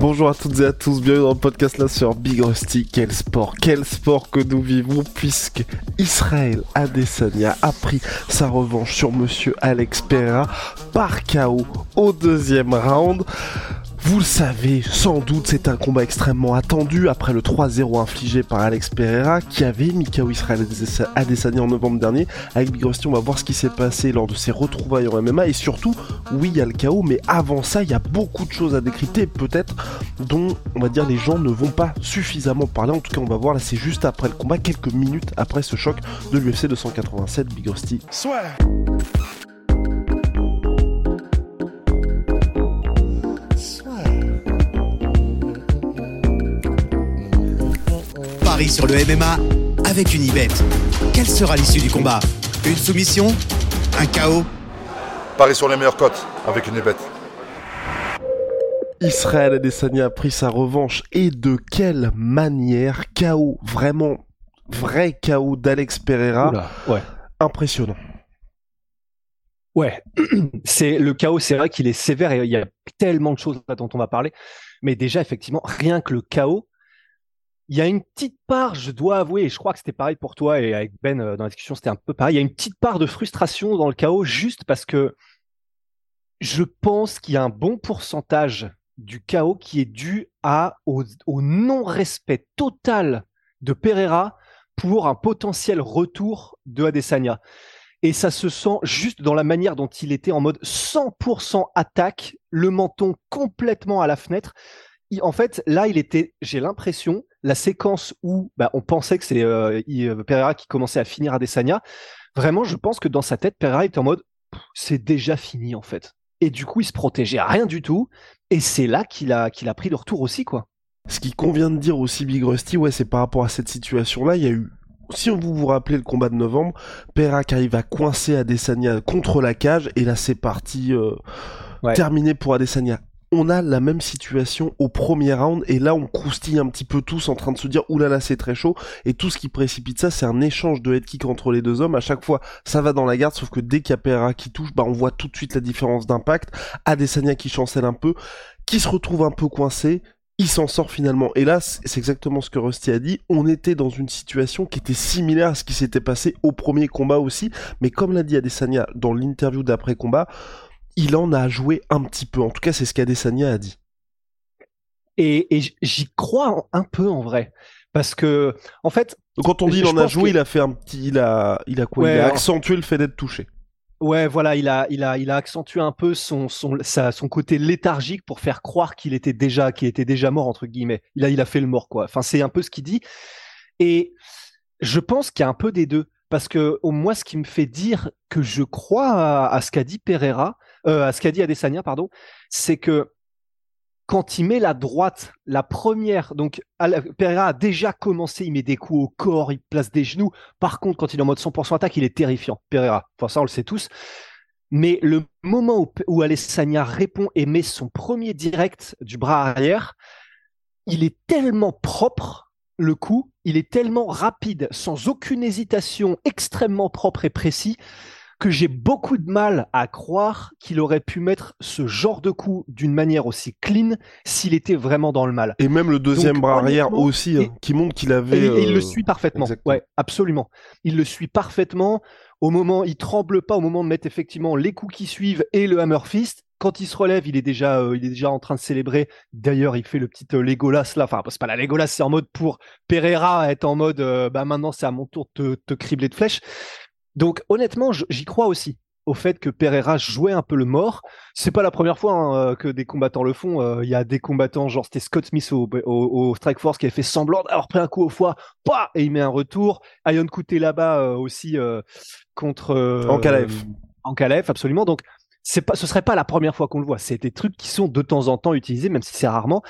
Bonjour à toutes et à tous, bienvenue dans le podcast là sur Big Rusty. Quel sport, quel sport que nous vivons puisque Israël Adesanya a pris sa revanche sur monsieur Alex Pereira par KO au deuxième round. Vous le savez, sans doute c'est un combat extrêmement attendu après le 3-0 infligé par Alex Pereira qui avait mis KO Israël Adesanya en novembre dernier. Avec Big Rusty, on va voir ce qui s'est passé lors de ses retrouvailles en MMA et surtout, oui, il y a le KO, mais avant ça, il y a beaucoup de choses à décrypter peut-être dont, on va dire, les gens ne vont pas suffisamment parler. En tout cas, on va voir là, c'est juste après le combat, quelques minutes après ce choc de l'UFC 287 Big Rusty. Soit. Sur le MMA avec une ibet. Quelle sera l'issue du combat? Une soumission? Un chaos Paris sur les meilleures cotes avec une bête. Israël Adesanya a pris sa revanche et de quelle manière KO, vraiment vrai KO d'Alex Pereira? Oula, ouais. Impressionnant. Ouais, c'est le chaos, c'est vrai qu'il est sévère et il y a tellement de choses dont on va parler. Mais déjà, effectivement, rien que le chaos, il y a une petite part, je dois avouer, et je crois que c'était pareil pour toi et avec Ben euh, dans la discussion, c'était un peu pareil. Il y a une petite part de frustration dans le chaos juste parce que je pense qu'il y a un bon pourcentage du chaos qui est dû à, au, au non-respect total de Pereira pour un potentiel retour de Adesanya. Et ça se sent juste dans la manière dont il était en mode 100% attaque, le menton complètement à la fenêtre. En fait, là, il était, j'ai l'impression, la séquence où bah, on pensait que c'est euh, euh, Pereira qui commençait à finir Adesanya. Vraiment, je pense que dans sa tête, Pereira était en mode, c'est déjà fini en fait. Et du coup, il se protégeait à rien du tout. Et c'est là qu'il a, qu'il a pris le retour aussi, quoi. Ce qui convient de dire aussi Big Rusty, ouais, c'est par rapport à cette situation-là, il y a eu si vous vous rappelez le combat de novembre, Pereira qui arrive à coincer Adesanya contre la cage, et là c'est parti euh, Ouais. terminé pour Adesanya. On a la même situation au premier round, et là on croustille un petit peu tous en train de se dire oulala c'est très chaud, et tout ce qui précipite ça c'est un échange de head kick entre les deux hommes, à chaque fois ça va dans la garde, sauf que dès qu'il y a qui touche, bah on voit tout de suite la différence d'impact, Adesanya qui chancelle un peu, qui se retrouve un peu coincé, il s'en sort finalement. Et là, c'est exactement ce que Rusty a dit. On était dans une situation qui était similaire à ce qui s'était passé au premier combat aussi. Mais comme l'a dit Adesanya dans l'interview d'après-combat, il en a joué un petit peu. En tout cas, c'est ce qu'Adesanya a dit. Et, j'y crois un peu en vrai. Parce que, en fait, quand on dit il en a joué, il a fait un petit, il a, il a quoi? Ouais, Il a accentué le fait d'être touché. Ouais, voilà, il a, il a, il a accentué un peu son, son, sa- son côté léthargique pour faire croire qu'il était déjà, qu'il était déjà mort entre guillemets. Il a, il a fait le mort quoi. Enfin, c'est un peu ce qu'il dit. Et je pense qu'il y a un peu des deux, parce que au moins, ce qui me fait dire que je crois à, à ce qu'a dit Pereira, euh, à ce qu'a dit Adesanya, pardon, c'est que quand il met la droite, la première, donc Pereira a déjà commencé, il met des coups au corps, il place des genoux. Par contre, quand il est en mode 100% attaque, il est terrifiant, Pereira. Enfin, ça, on le sait tous. Mais le moment où, où Alessania répond et met son premier direct du bras arrière, il est tellement propre, le coup, il est tellement rapide, sans aucune hésitation, extrêmement propre et précis, que j'ai beaucoup de mal à croire qu'il aurait pu mettre ce genre de coup d'une manière aussi clean s'il était vraiment dans le mal. Et même le deuxième Donc, bras arrière aussi, hein, et- qui montre qu'il Et, avait. et il euh, le suit parfaitement. exactement. Ouais, absolument. Il le suit parfaitement. Au moment, il tremble pas au moment de mettre effectivement les coups qui suivent et le hammer fist. Quand il se relève, il est déjà, euh, il est déjà en train de célébrer. D'ailleurs, il fait le petit euh, Legolas là. Enfin, c'est pas la Legolas, c'est en mode pour Pereira être en mode, euh, bah maintenant c'est à mon tour de te, te cribler de flèches. Donc honnêtement, j'y crois aussi au fait que Pereira jouait un peu le mort. C'est pas la première fois hein, euh, que des combattants le font. Euh, Il y a des combattants, genre c'était Scott Smith au, au, au Strike Force qui avait fait semblant d'avoir pris un coup au foie, pas et il met un retour. Ion Couté là-bas euh, aussi euh, contre euh, Ankalaev. Ankalaev, absolument. Donc c'est pas, ce serait pas la première fois qu'on le voit. C'est des trucs qui sont de temps en temps utilisés, même si c'est rarement.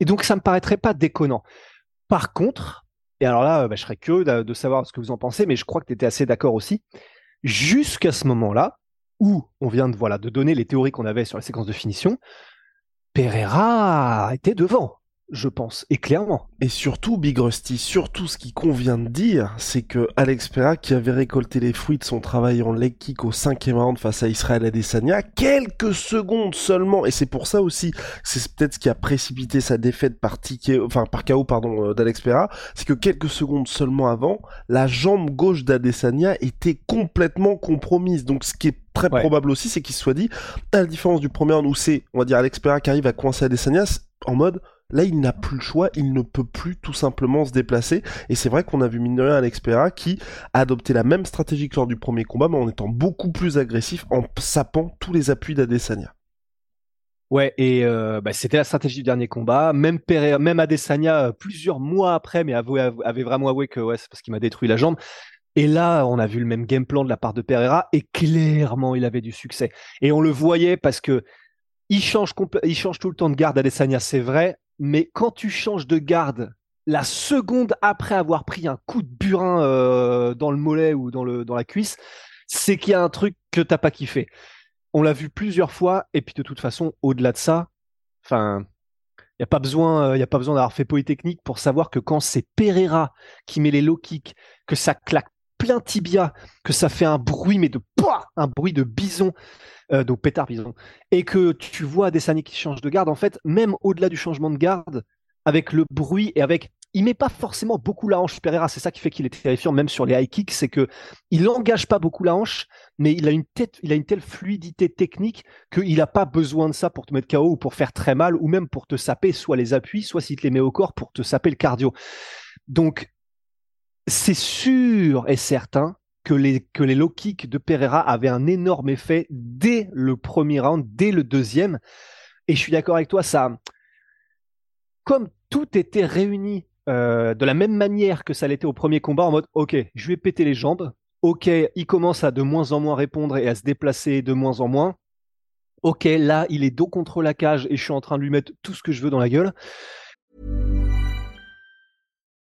Et donc, ça me paraîtrait pas déconnant. Par contre, et alors là, bah, je serais curieux de, savoir ce que vous en pensez, mais je crois que tu étais assez d'accord aussi. Jusqu'à ce moment-là, où on vient de, voilà, de donner les théories qu'on avait sur la séquence de finition, Pereira était devant je pense, et clairement. Et surtout, Big Rusty, surtout ce qui convient de dire, c'est que Alex Pereira, qui avait récolté les fruits de son travail en leg kick au cinquième round face à Israël Adesanya, quelques secondes seulement, et c'est pour ça aussi, c'est peut-être ce qui a précipité sa défaite par ticket, enfin par KO pardon euh, d'Alex Pereira, c'est que quelques secondes seulement avant, la jambe gauche d'Adesanya était complètement compromise. Donc ce qui est très probable aussi, c'est qu'il se soit dit, à la différence du premier round où c'est, on va dire, Alex Pereira qui arrive à coincer Adesanya en mode Là, il n'a plus le choix, il ne peut plus tout simplement se déplacer. Et c'est vrai qu'on a vu mine de rien Alex Pereira qui a adopté la même stratégie que lors du premier combat, mais en étant beaucoup plus agressif, en sapant tous les appuis d'Adesanya. Ouais, et euh, bah, c'était la stratégie du dernier combat. Même Pereira, même Adesanya, euh, plusieurs mois après, mais avait vraiment avoué que ouais, c'est parce qu'il m'a détruit la jambe. Et là, on a vu le même game plan de la part de Pereira, et clairement, il avait du succès. Et on le voyait parce que il change, il change tout le temps de garde Adesanya, c'est vrai, mais quand tu changes de garde la seconde après avoir pris un coup de burin euh, dans le mollet ou dans, la cuisse, c'est qu'il y a un truc que t'as pas kiffé. On l'a vu plusieurs fois, et puis de toute façon, au-delà de ça, enfin, il n'y a pas besoin, y a pas besoin d'avoir fait Polytechnique pour savoir que quand c'est Pereira qui met les low kicks, que ça claque plein tibia, que ça fait un bruit, mais de un bruit de bison, euh, donc pétard bison, et que tu vois des années qui changent de garde, en fait, même au-delà du changement de garde, avec le bruit et avec il met pas forcément beaucoup la hanche Pereira, c'est ça qui fait qu'il est terrifiant même sur les high kicks, c'est que il engage pas beaucoup la hanche, mais il a une tête, il a une telle fluidité technique qu'il n'a pas besoin de ça pour te mettre KO ou pour faire très mal ou même pour te saper soit les appuis, soit s'il te les met au corps pour te saper le cardio. Donc c'est sûr et certain que les, que les low kicks de Pereira avaient un énorme effet dès le premier round, dès le deuxième. Et je suis d'accord avec toi, ça, comme tout était réuni euh, de la même manière que ça l'était au premier combat, en mode, ok, je vais péter les jambes. Ok, il commence à de moins en moins répondre et à se déplacer de moins en moins. Ok, là, il est dos contre la cage et je suis en train de lui mettre tout ce que je veux dans la gueule.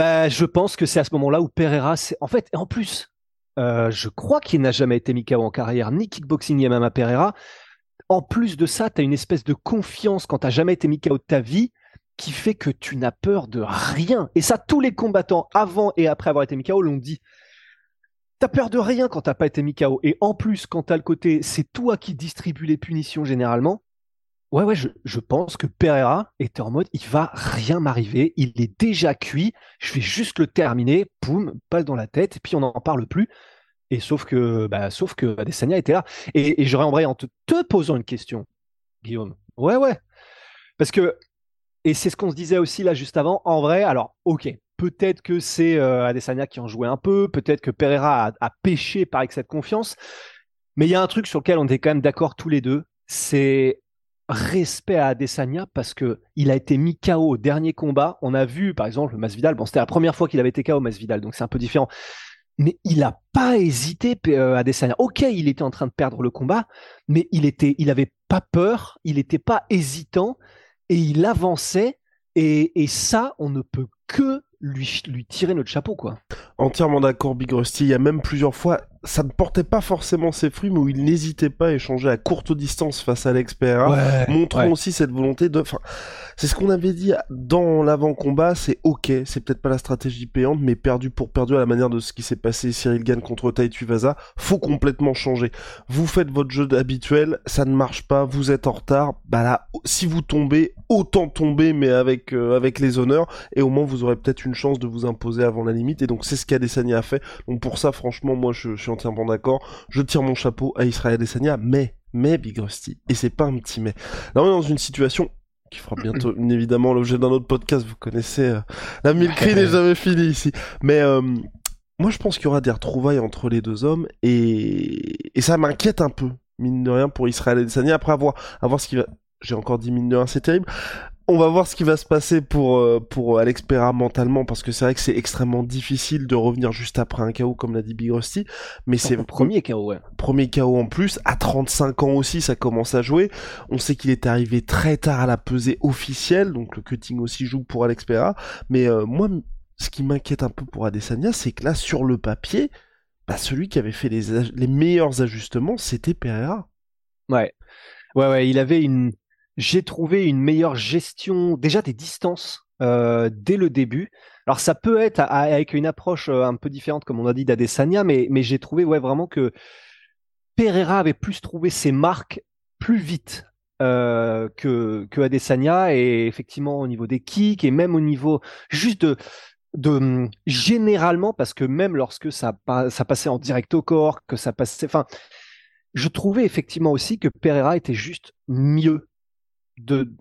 Bah, je pense que c'est à ce moment-là où Pereira, en fait, en plus, euh, je crois qu'il n'a jamais été Mikao en carrière, ni kickboxing ni MMA Pereira. En plus de ça, tu as une espèce de confiance quand tu n'as jamais été Mikao de ta vie qui fait que tu n'as peur de rien. Et ça, tous les combattants avant et après avoir été Mikao l'ont dit. T'as peur de rien quand t'as pas été Mikao. Et en plus, quand t'as le côté, c'est toi qui distribue les punitions généralement. Ouais, ouais, je, pense que Pereira était en mode, il va rien m'arriver, il est déjà cuit, je vais juste le terminer, poum, balle dans la tête, et puis on n'en parle plus. Et sauf que, bah, sauf que Adesanya était là. Et, j'aurais en vrai en te, posant une question, Guillaume. Ouais, ouais. Parce que, et c'est ce qu'on se disait aussi là juste avant, en vrai, alors, ok, peut-être que c'est euh, Adesanya qui en jouait un peu, peut-être que Pereira a, a pêché par cette confiance, mais il y a un truc sur lequel on est quand même d'accord tous les deux, c'est respect à Adesanya parce que il a été mis KO au dernier combat. On a vu, par exemple, Masvidal. Bon, c'était la première fois qu'il avait été KO, Masvidal, donc c'est un peu différent. Mais il n'a pas hésité, euh, Adesanya. Ok, il était en train de perdre le combat, mais il était, il pas peur, il n'était pas hésitant et il avançait. Et, et ça, on ne peut que lui, lui tirer notre chapeau, quoi. Entièrement d'accord, Big Rusty. Il y a même plusieurs fois, ça ne portait pas forcément ses fruits, mais où il n'hésitait pas à échanger à courte distance face à l'expert, montrant aussi cette volonté de. Enfin, c'est ce qu'on avait dit dans l'avant-combat. C'est ok, c'est peut-être pas la stratégie payante, mais perdu pour perdu à la manière de ce qui s'est passé Cyril Gann contre Tai Tuivasa. Faut complètement changer. Vous faites votre jeu habituel, ça ne marche pas, vous êtes en retard. Bah là, si vous tombez, autant tomber, mais avec euh, avec les honneurs, et au moins vous aurez peut-être une chance de vous imposer avant la limite. Et donc c'est ce qu'Adesanya a fait. Donc pour ça, franchement, moi je, suis suis entièrement d'accord. Je tire mon chapeau à Israël Adesanya, mais, mais Big Rusty, et c'est pas un petit mais. Là, on est dans une situation qui fera bientôt évidemment l'objet d'un autre podcast. Vous connaissez euh, la mille cris n'est jamais finie ici. Mais euh, moi, je pense qu'il y aura des retrouvailles entre les deux hommes et, et ça m'inquiète un peu, mine de rien, pour Israël Adesanya. Après avoir, avoir ce qui va, j'ai encore dit mine de rien, c'est terrible. On va voir ce qui va se passer pour, euh, pour Alex Pereira mentalement, parce que c'est vrai que c'est extrêmement difficile de revenir juste après un KO, comme l'a dit Big Rusty. Mais c'est premier KO, ouais. Premier KO en plus, à 35 ans aussi, ça commence à jouer. On sait qu'il est arrivé très tard à la pesée officielle, donc le cutting aussi joue pour Alex Pereira. Mais euh, moi, ce qui m'inquiète un peu pour Adesanya, c'est que là, sur le papier, bah, celui qui avait fait les, les meilleurs ajustements, c'était Pereira. Ouais. Ouais, ouais, il avait une, j'ai trouvé une meilleure gestion déjà des distances euh, dès le début. Alors ça peut être avec une approche euh, un peu différente, comme on a dit d'Adesanya, mais, mais j'ai trouvé ouais, vraiment que Pereira avait plus trouvé ses marques plus vite euh, que, que Adesanya, et effectivement au niveau des kicks, et même au niveau juste de, généralement, parce que même lorsque ça, ça passait en direct au corps, que ça passait... Enfin, je trouvais effectivement aussi que Pereira était juste mieux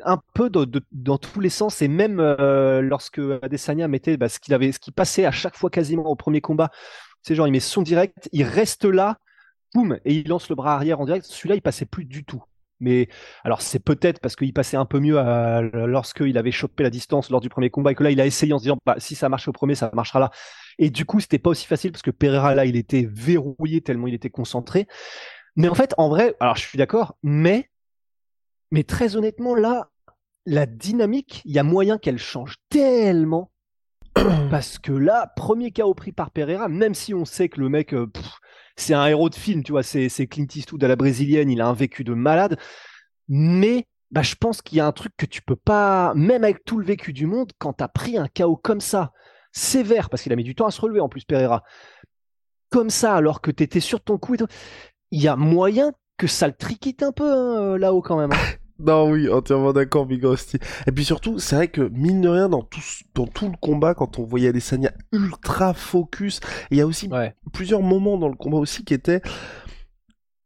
un peu dans tous les sens. Et même euh, lorsque Adesanya mettait bah, ce qu'il avait ce qui passait à chaque fois quasiment au premier combat c'est genre il met son direct il reste là boum et il lance le bras arrière en direct. Celui-là il passait plus du tout. Mais alors c'est peut-être parce qu'il passait un peu mieux lorsqu'il avait chopé la distance lors du premier combat et que là il a essayé en se disant bah, si ça marche au premier ça marchera là. Et du coup c'était pas aussi facile parce que Pereira là il était verrouillé tellement il était concentré. Mais en fait en vrai alors je suis d'accord mais mais très honnêtement, là, la dynamique, il y a moyen qu'elle change tellement. Parce que là, premier KO pris par Pereira, même si on sait que le mec, euh, c'est un héros de film, tu vois, c'est Clint Eastwood à la brésilienne, il a un vécu de malade. Mais bah, je pense qu'il y a un truc que tu peux pas, même avec tout le vécu du monde, quand tu as pris un KO comme ça, sévère, parce qu'il a mis du temps à se relever en plus, Pereira, comme ça, alors que tu étais sur ton coup, il y a moyen que ça le triquite un peu hein, euh, là-haut quand même. Hein. Non, oui, entièrement d'accord, Big Rusty. Et puis surtout, c'est vrai que, mine de rien, dans tout, dans tout le combat, quand on voyait Adesanya ultra focus, il y a aussi plusieurs moments dans le combat aussi qui étaient,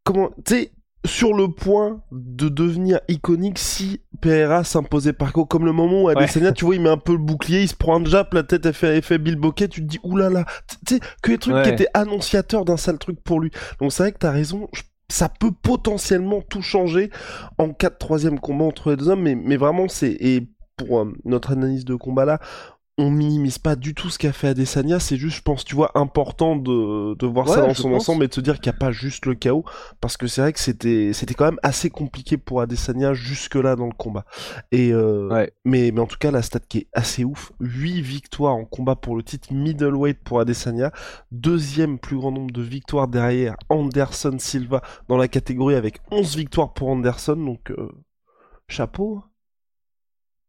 comment, tu sais, sur le point de devenir iconique si Pereira s'imposait par contre comme le moment où Adesanya tu vois il met un peu le bouclier il se prend un jab la tête elle fait, fait Bill Bokeh tu te dis oulala tu sais que les trucs qui étaient annonciateurs d'un sale truc pour lui donc c'est vrai que t'as raison je ça peut potentiellement tout changer en cas de troisième combat entre les deux hommes, mais, vraiment c'est et pour euh, notre analyse de combat là, on minimise pas du tout ce qu'a fait Adesanya, c'est juste, je pense, tu vois, important de, de voir ça dans son ensemble et de se dire qu'il n'y a pas juste le chaos, parce que c'est vrai que c'était, c'était quand même assez compliqué pour Adesanya jusque-là dans le combat. Et, euh, mais, mais en tout cas, la stat qui est assez ouf, 8 victoires en combat pour le titre middleweight pour Adesanya, deuxième plus grand nombre de victoires derrière Anderson Silva dans la catégorie avec 11 victoires pour Anderson, donc euh, chapeau.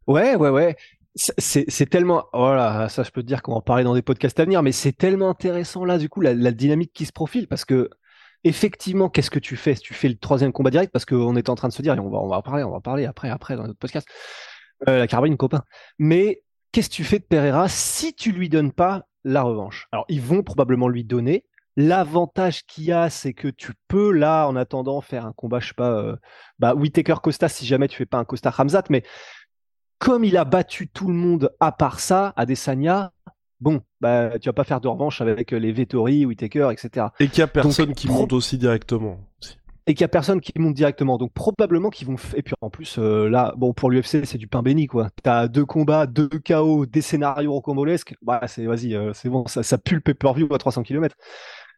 Ouais, ouais, ouais c'est tellement voilà ça je peux te dire qu'on va en parler dans des podcasts à venir mais c'est tellement intéressant là du coup la, dynamique qui se profile parce que effectivement qu'est-ce que tu fais? Tu fais le troisième combat direct parce qu'on était en train de se dire et on va on va en parler on va en parler après après dans notre podcast euh, la carabine copain. Mais qu'est-ce que tu fais de Pereira si tu lui donnes pas la revanche? Alors ils vont probablement lui donner. L'avantage qu'il y a, c'est que tu peux là, en attendant, faire un combat, je sais pas, euh, bah Whitaker Costa si jamais tu fais pas un Costa Ramzat, mais comme il a battu tout le monde à part ça, Adesanya, bon, bah, tu vas pas faire de revanche avec les Vettori, Whitaker, etc. Et qu'il y a personne qui monte aussi directement. Et qu'il y a personne qui monte directement. Donc probablement qu'ils vont. Et puis en plus, euh, là, bon, pour l'UFC, c'est du pain béni, quoi. T'as deux combats, deux KO, des scénarios rocambolesques. Bah, c'est, vas-y, euh, c'est bon, ça, ça pue le pay-per-view à 300 km.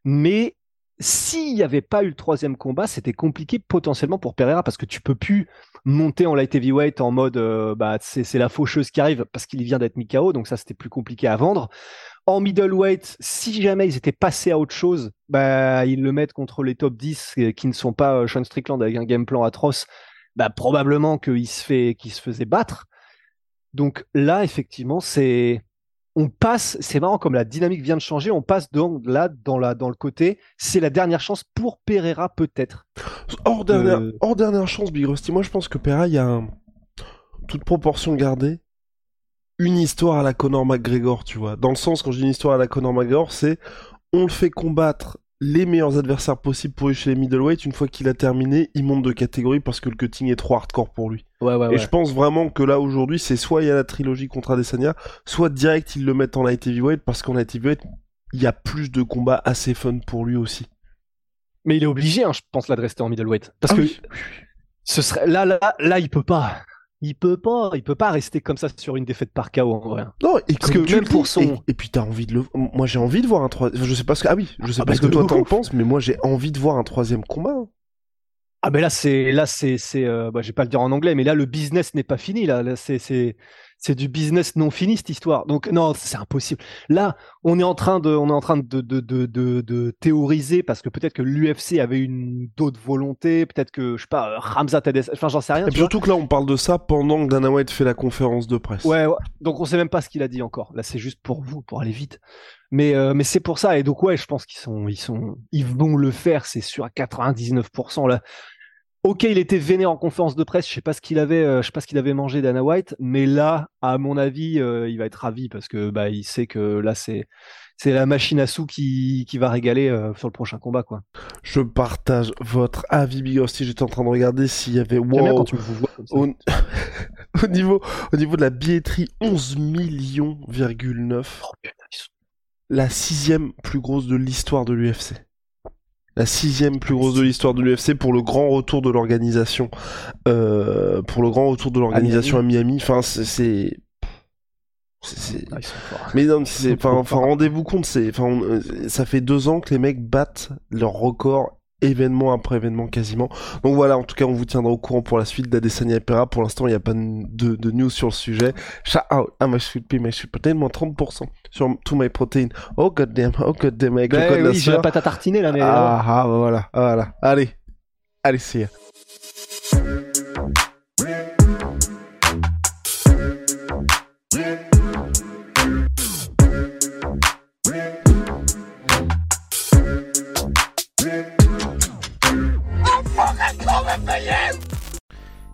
Mais s'il n'y avait pas eu le troisième combat, c'était compliqué potentiellement pour Pereira parce que tu peux plus monter en light heavyweight en mode euh, bah c'est la faucheuse qui arrive parce qu'il vient d'être mis donc ça c'était plus compliqué à vendre. En middleweight, si jamais ils étaient passés à autre chose, bah ils le mettent contre les top 10 euh, qui ne sont pas euh, Sean Strickland avec un game plan atroce, bah probablement qu'il se fait qu'il se faisait battre. Donc là effectivement c'est on passe, c'est marrant comme la dynamique vient de changer, on passe donc là dans, la, dans le côté, c'est la dernière chance pour Pereira peut-être. Hors, dernière, hors dernière chance, Big Rusty, moi je pense que Pereira, il y a toute proportion gardée, une histoire à la Conor McGregor, tu vois. Dans le sens, quand je dis une histoire à la Conor McGregor, c'est on le fait combattre les meilleurs adversaires possibles pour lui chez les middleweight. Une fois qu'il a terminé, il monte de catégorie parce que le cutting est trop hardcore pour lui. Ouais, ouais, Et ouais. je pense vraiment que là aujourd'hui, c'est soit il y a la trilogie contre Adesanya, soit direct ils le mettent en light heavyweight parce qu'en light heavyweight, il y a plus de combats assez fun pour lui aussi. Mais il est obligé, hein, je pense, là, de rester en middleweight. Parce Ah que oui. ce serait là, là, là, il peut pas. Il peut pas, il peut pas rester comme ça sur une défaite par KO en vrai. Non, et Parce que tu même pour son- et, et puis t'as envie de le, moi j'ai envie de voir un troisième. Je sais pas ce que, ah oui, je sais Ah pas bah ce que toi t'en penses, mais moi j'ai envie de voir un troisième combat. hein. Ah ben là c'est là c'est c'est euh, bah, je vais pas le dire en anglais mais là le business n'est pas fini là, Là, c'est c'est c'est du business non fini cette histoire donc non c'est impossible là on est en train de on est en train de de de de, de théoriser parce que peut-être que l'UFC avait une d'autres volontés peut-être que je sais pas euh, Ramzat Adesanya enfin j'en sais rien Et surtout que là on parle de ça pendant que Dana White fait la conférence de presse. Ouais, ouais. donc on sait même pas ce qu'il a dit encore. Là, c'est juste pour vous, pour aller vite. Mais euh, mais c'est pour ça. Et donc ouais, je pense qu'ils sont ils sont ils vont le faire, c'est sûr à 99% là. Ok, il était vénère en conférence de presse. Je sais pas ce qu'il avait, euh, je sais pas ce qu'il avait mangé Dana White, mais là, à mon avis, euh, il va être ravi parce que bah il sait que là c'est c'est la machine à sous qui qui va régaler euh, sur le prochain combat quoi. Je partage votre avis, Big Rusty. J'étais en train de regarder s'il y avait bien wow, quand tu me vois comme ça. au... au niveau au niveau de la billetterie 11 millions,9 Oh, la sixième plus grosse de l'histoire de l'UFC. La sixième plus grosse de l'histoire de l'UFC pour le grand retour de l'organisation, euh, pour le grand retour de l'organisation à Miami. Enfin, c'est, ah, mais non, c'est, enfin, rendez-vous compte, c'est, enfin, euh, ça fait deux ans que les mecs battent leur record événement après événement quasiment. Donc voilà, en tout cas, on vous tiendra au courant pour la suite d'Adesanya Pereira. Pour l'instant, il n'y a pas de, de news sur le sujet. Shout out à my sweet pea, my sweet protein, moins 30% sur To My Protein. Oh goddamn, oh goddamn, avec le Ben code la oui, la pâte à tartiner là, mais euh, Ah, ah, bah voilà, ah, voilà. Allez, allez, c'est